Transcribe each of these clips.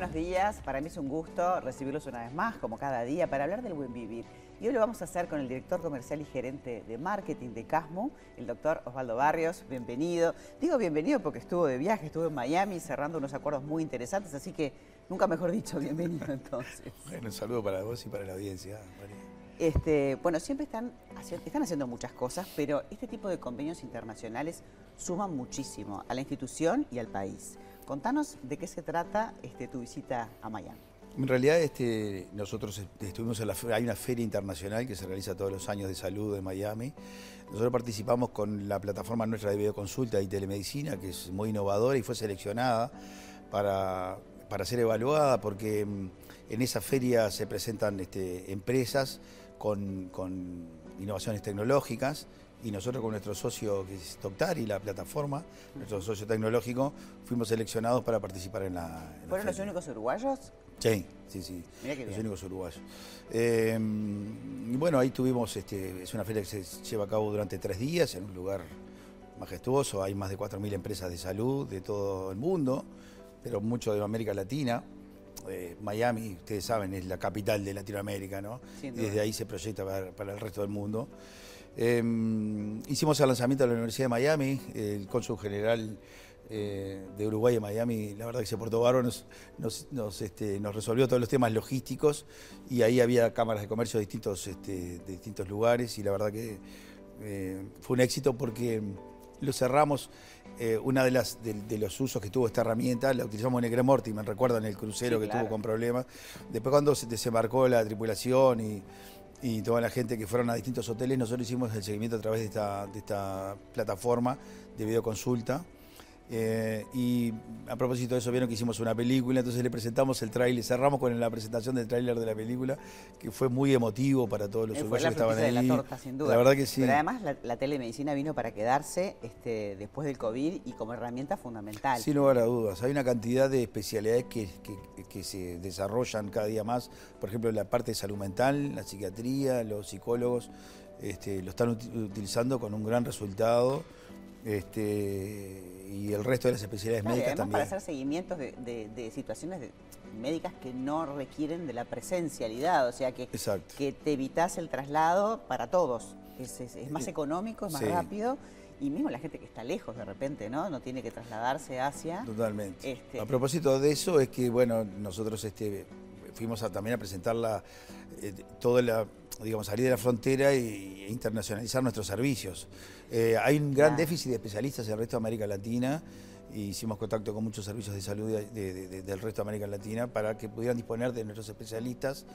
buenos días. Para mí es un gusto recibirlos una vez más, como cada día, para hablar del buen vivir. Y hoy lo vamos a hacer con el director comercial y gerente de marketing de Casmo, el doctor Osvaldo Barrios. Bienvenido. Digo bienvenido porque estuvo de viaje, estuvo en Miami cerrando unos acuerdos muy interesantes, así que nunca mejor dicho, bienvenido entonces. Bueno, un saludo para vos y para la audiencia, María. Este, bueno, siempre están, están haciendo muchas cosas, pero este tipo de convenios internacionales suman muchísimo a la institución y al país. Contanos de qué se trata este, tu visita a Miami. En realidad este, nosotros estuvimos en la hay una feria internacional que se realiza todos los años de salud en Miami. Nosotros participamos con la plataforma nuestra de videoconsulta y telemedicina, que es muy innovadora y fue seleccionada para, para ser evaluada porque mm, en esa feria se presentan este, empresas con, con innovaciones tecnológicas y nosotros con nuestro socio que es y la plataforma, nuestro socio tecnológico, fuimos seleccionados para participar en la... ¿Fueron los únicos uruguayos? Sí, sí, sí, los únicos uruguayos. Eh, y bueno, ahí tuvimos, este, es una feria que se lleva a cabo durante tres días en un lugar majestuoso, hay más de 4.000 empresas de salud de todo el mundo, pero mucho de América Latina. Eh, Miami, ustedes saben, es la capital de Latinoamérica, ¿no? Y desde ahí se proyecta para el resto del mundo. Em, hicimos el lanzamiento de la Universidad de Miami, el cónsul general eh, de Uruguay en Miami, la verdad que se portó bárbaro, nos, este, nos, resolvió todos los temas logísticos y ahí había cámaras de comercio de distintos, este, de distintos lugares y la verdad que eh, fue un éxito porque lo cerramos. Eh, una de las de, los usos que tuvo esta herramienta la utilizamos en el me recuerdan el crucero que tuvo con problemas. Después cuando se desembarcó la tripulación y y toda la gente que fueron a distintos hoteles, nosotros hicimos el seguimiento a través de esta, de esta plataforma de videoconsulta. Eh, y a propósito de eso, vieron que hicimos una película, entonces le presentamos el tráiler, cerramos con la presentación del tráiler de la película, que fue muy emotivo para todos los uruguayos que estaban ahí. De la torta, sin duda. La verdad que sí. Pero además la, telemedicina vino para quedarse este, después del COVID y como herramienta fundamental. Sin lugar a dudas. Hay una cantidad de especialidades que, que se desarrollan cada día más. Por ejemplo, la parte de salud mental, la psiquiatría, los psicólogos este, lo están utilizando con un gran resultado. Este, y el resto de las especialidades médicas también. para hacer seguimientos de, situaciones médicas que no requieren de la presencialidad, o sea que, que te evitas el traslado para todos. Es, más económico, es más rápido y mismo la gente que está lejos de repente, ¿no? No tiene que trasladarse hacia... Totalmente. Este... A propósito de eso, es que, bueno, nosotros este, fuimos a, también a presentar la, eh, toda la, digamos, salir de la frontera e internacionalizar nuestros servicios. Eh, hay un gran déficit de especialistas en el resto de América Latina y hicimos contacto con muchos servicios de salud del resto de América Latina para que pudieran disponer de nuestros especialistas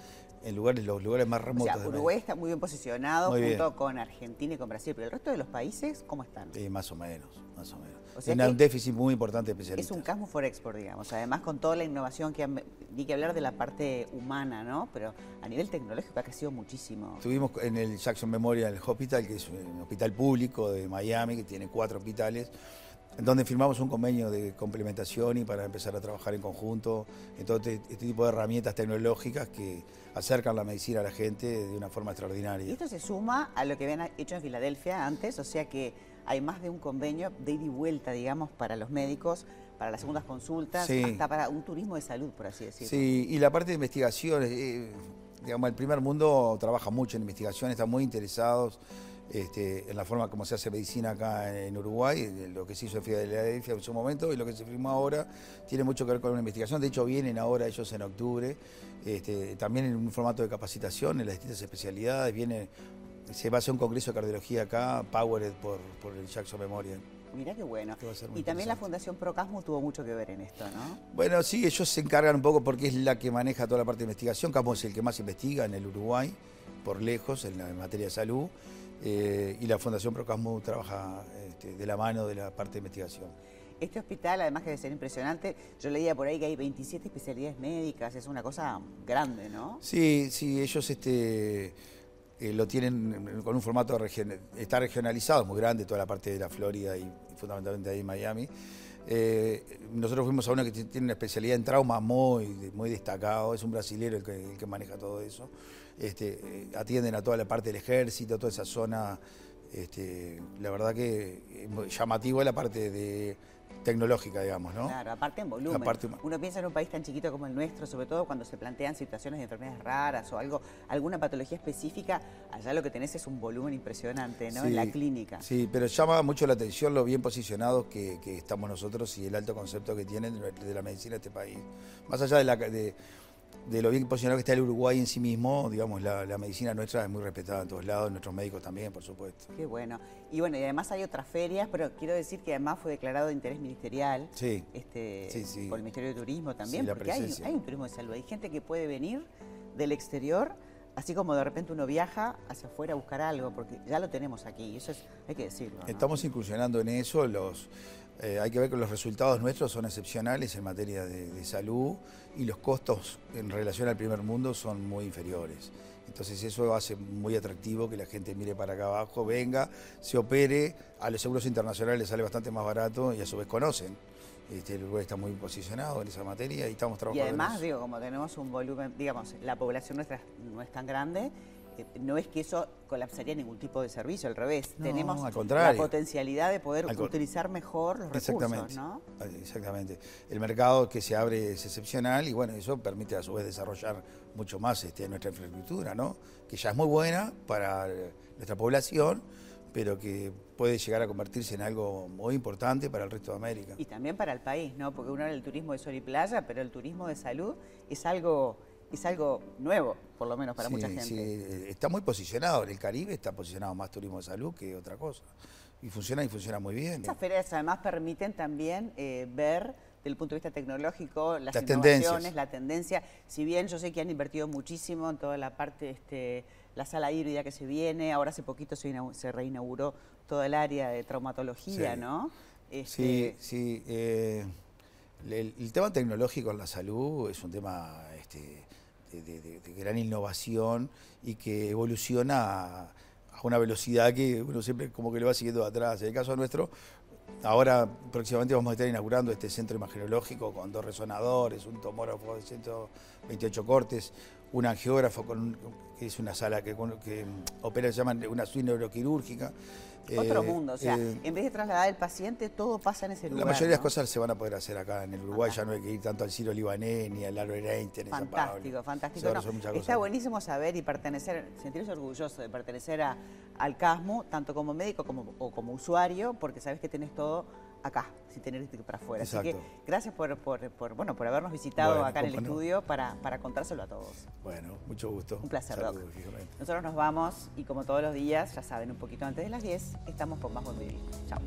en lugares, los lugares más remotos. O sea, Uruguay está muy bien posicionado junto con Argentina y con Brasil, pero el resto de los países, ¿cómo están? más o menos, más o menos. Tiene un déficit muy importante de especialistas. Es un Casmo for Export, digamos. Además, con toda la innovación que han, que hablar de la parte humana, ¿no? Pero a nivel tecnológico ha crecido muchísimo. Estuvimos en el Jackson Memorial Hospital, que es un hospital público de Miami, que tiene cuatro hospitales donde firmamos un convenio de complementación y para empezar a trabajar en conjunto en todo este, este, tipo de herramientas tecnológicas que acercan la medicina a la gente de una forma extraordinaria. Y esto se suma a lo que habían hecho en Filadelfia antes, o sea que hay más de un convenio de ida y vuelta, digamos, para los médicos, para las segundas consultas, hasta para un turismo de salud, por así decirlo. Sí, y la parte de investigación, eh, digamos, el primer mundo trabaja mucho en investigación, están muy interesados. Este, en la forma como se hace medicina acá en Uruguay, lo que se hizo en Filadelfia en su momento y lo que se firmó ahora tiene mucho que ver con una investigación. De hecho, vienen ahora ellos en octubre, este, también en un formato de capacitación en las distintas especialidades. Viene, se va a hacer un congreso de cardiología acá, powered por, el Jackson Memorial. Mira qué bueno. Y también la Fundación Procasmo tuvo mucho que ver en esto, ¿no? Bueno, sí, ellos se encargan un poco porque es la que maneja toda la parte de investigación. Casmo es el que más investiga en el Uruguay, por lejos, en, la, materia de salud. Eh, y la Fundación Procasmo trabaja este, de la mano de la parte de investigación. Este hospital, además que debe ser impresionante, yo leía por ahí que hay 27 especialidades médicas, es una cosa grande, ¿no? Sí, sí, ellos este, eh, lo tienen con un formato, está regionalizado, muy grande, toda la parte de la Florida y, fundamentalmente ahí en Miami. Eh, nosotros fuimos a uno que tiene una especialidad en trauma muy, muy destacado, es un brasilero el que, maneja todo eso. Este, eh, atienden a toda la parte del ejército, toda esa zona Este, la verdad que llamativo es la parte de tecnológica, digamos, ¿no? Claro, aparte en volumen. Uno piensa en un país tan chiquito como el nuestro, sobre todo cuando se plantean situaciones de enfermedades raras o algo, alguna patología específica, allá lo que tenés es un volumen impresionante, ¿no? en la clínica. Sí, pero llama mucho la atención lo bien posicionados que, estamos nosotros y el alto concepto que tienen de la medicina de este país. Más allá de la... De, de lo bien posicionado que está el Uruguay en sí mismo, digamos, la, medicina nuestra es muy respetada en todos lados, nuestros médicos también, por supuesto. Qué bueno. Y bueno, y además hay otras ferias, pero quiero decir que además fue declarado de interés ministerial sí. Este, por el Ministerio de Turismo también, porque hay, un turismo de salud. Hay gente que puede venir del exterior así como de repente uno viaja hacia afuera a buscar algo, porque ya lo tenemos aquí, y eso es, hay que decirlo. Estamos incursionando en eso, los, eh, hay que ver que los resultados nuestros son excepcionales en materia de, salud y los costos en relación al primer mundo son muy inferiores. Entonces eso hace muy atractivo que la gente mire para acá abajo, venga, se opere, a los seguros internacionales les sale bastante más barato y a su vez conocen. Este, el Uruguay está muy posicionado en esa materia y estamos trabajando. Y además, digo, como tenemos un volumen, digamos, la población nuestra no es tan grande, no es que eso colapsaría ningún tipo de servicio, al revés. Tenemos la potencialidad de poder utilizar mejor los recursos, ¿no? Exactamente. El mercado que se abre es excepcional y bueno, eso permite a su vez desarrollar mucho más este, nuestra infraestructura, ¿no? Que ya es muy buena para nuestra población, pero que puede llegar a convertirse en algo muy importante para el resto de América. Y también para el país, ¿no? Porque uno era el turismo de sol y playa, pero el turismo de salud es algo es algo nuevo, por lo menos para mucha gente. Sí, está muy posicionado. En el Caribe está posicionado más turismo de salud que otra cosa. Y funciona y funciona muy bien. Estas ferias además permiten también eh, ver desde el punto de vista tecnológico las, innovaciones, la tendencia. Si bien yo sé que han invertido muchísimo en toda la parte, este, la sala híbrida que se viene, ahora hace poquito se, se reinauguró toda el área de traumatología, ¿no? Sí, este, sí. Eh, el, tema tecnológico en la salud es un tema este, de, gran innovación y que evoluciona a, una velocidad que uno siempre como que le va siguiendo atrás. En el caso nuestro, ahora próximamente vamos a estar inaugurando este centro imagenológico con dos resonadores, un tomógrafo de 128 cortes, un angiógrafo con, que es una sala que, que opera, se llama una suite neuroquirúrgica. Otro eh, mundo, o sea, eh, en vez de trasladar el paciente, todo pasa en ese lugar. La mayoría de las cosas se van a poder hacer acá en el Uruguay, ya no hay que ir tanto al Ciro Libanés ni al Albert Einstein. Fantástico, fantástico. está buenísimo saber y pertenecer, sentirse orgulloso de pertenecer a, al CASMO, tanto como médico como, o como usuario, porque sabes que tienes todo acá, sin tener que ir para afuera. Así que gracias por, bueno, por habernos visitado acá en el estudio para, para contárselo a todos. Bueno, mucho gusto. Un placer, Saludos, Nosotros nos vamos y como todos los días, ya saben, un poquito antes de las 10, estamos por Más Buen Vivir. Chao.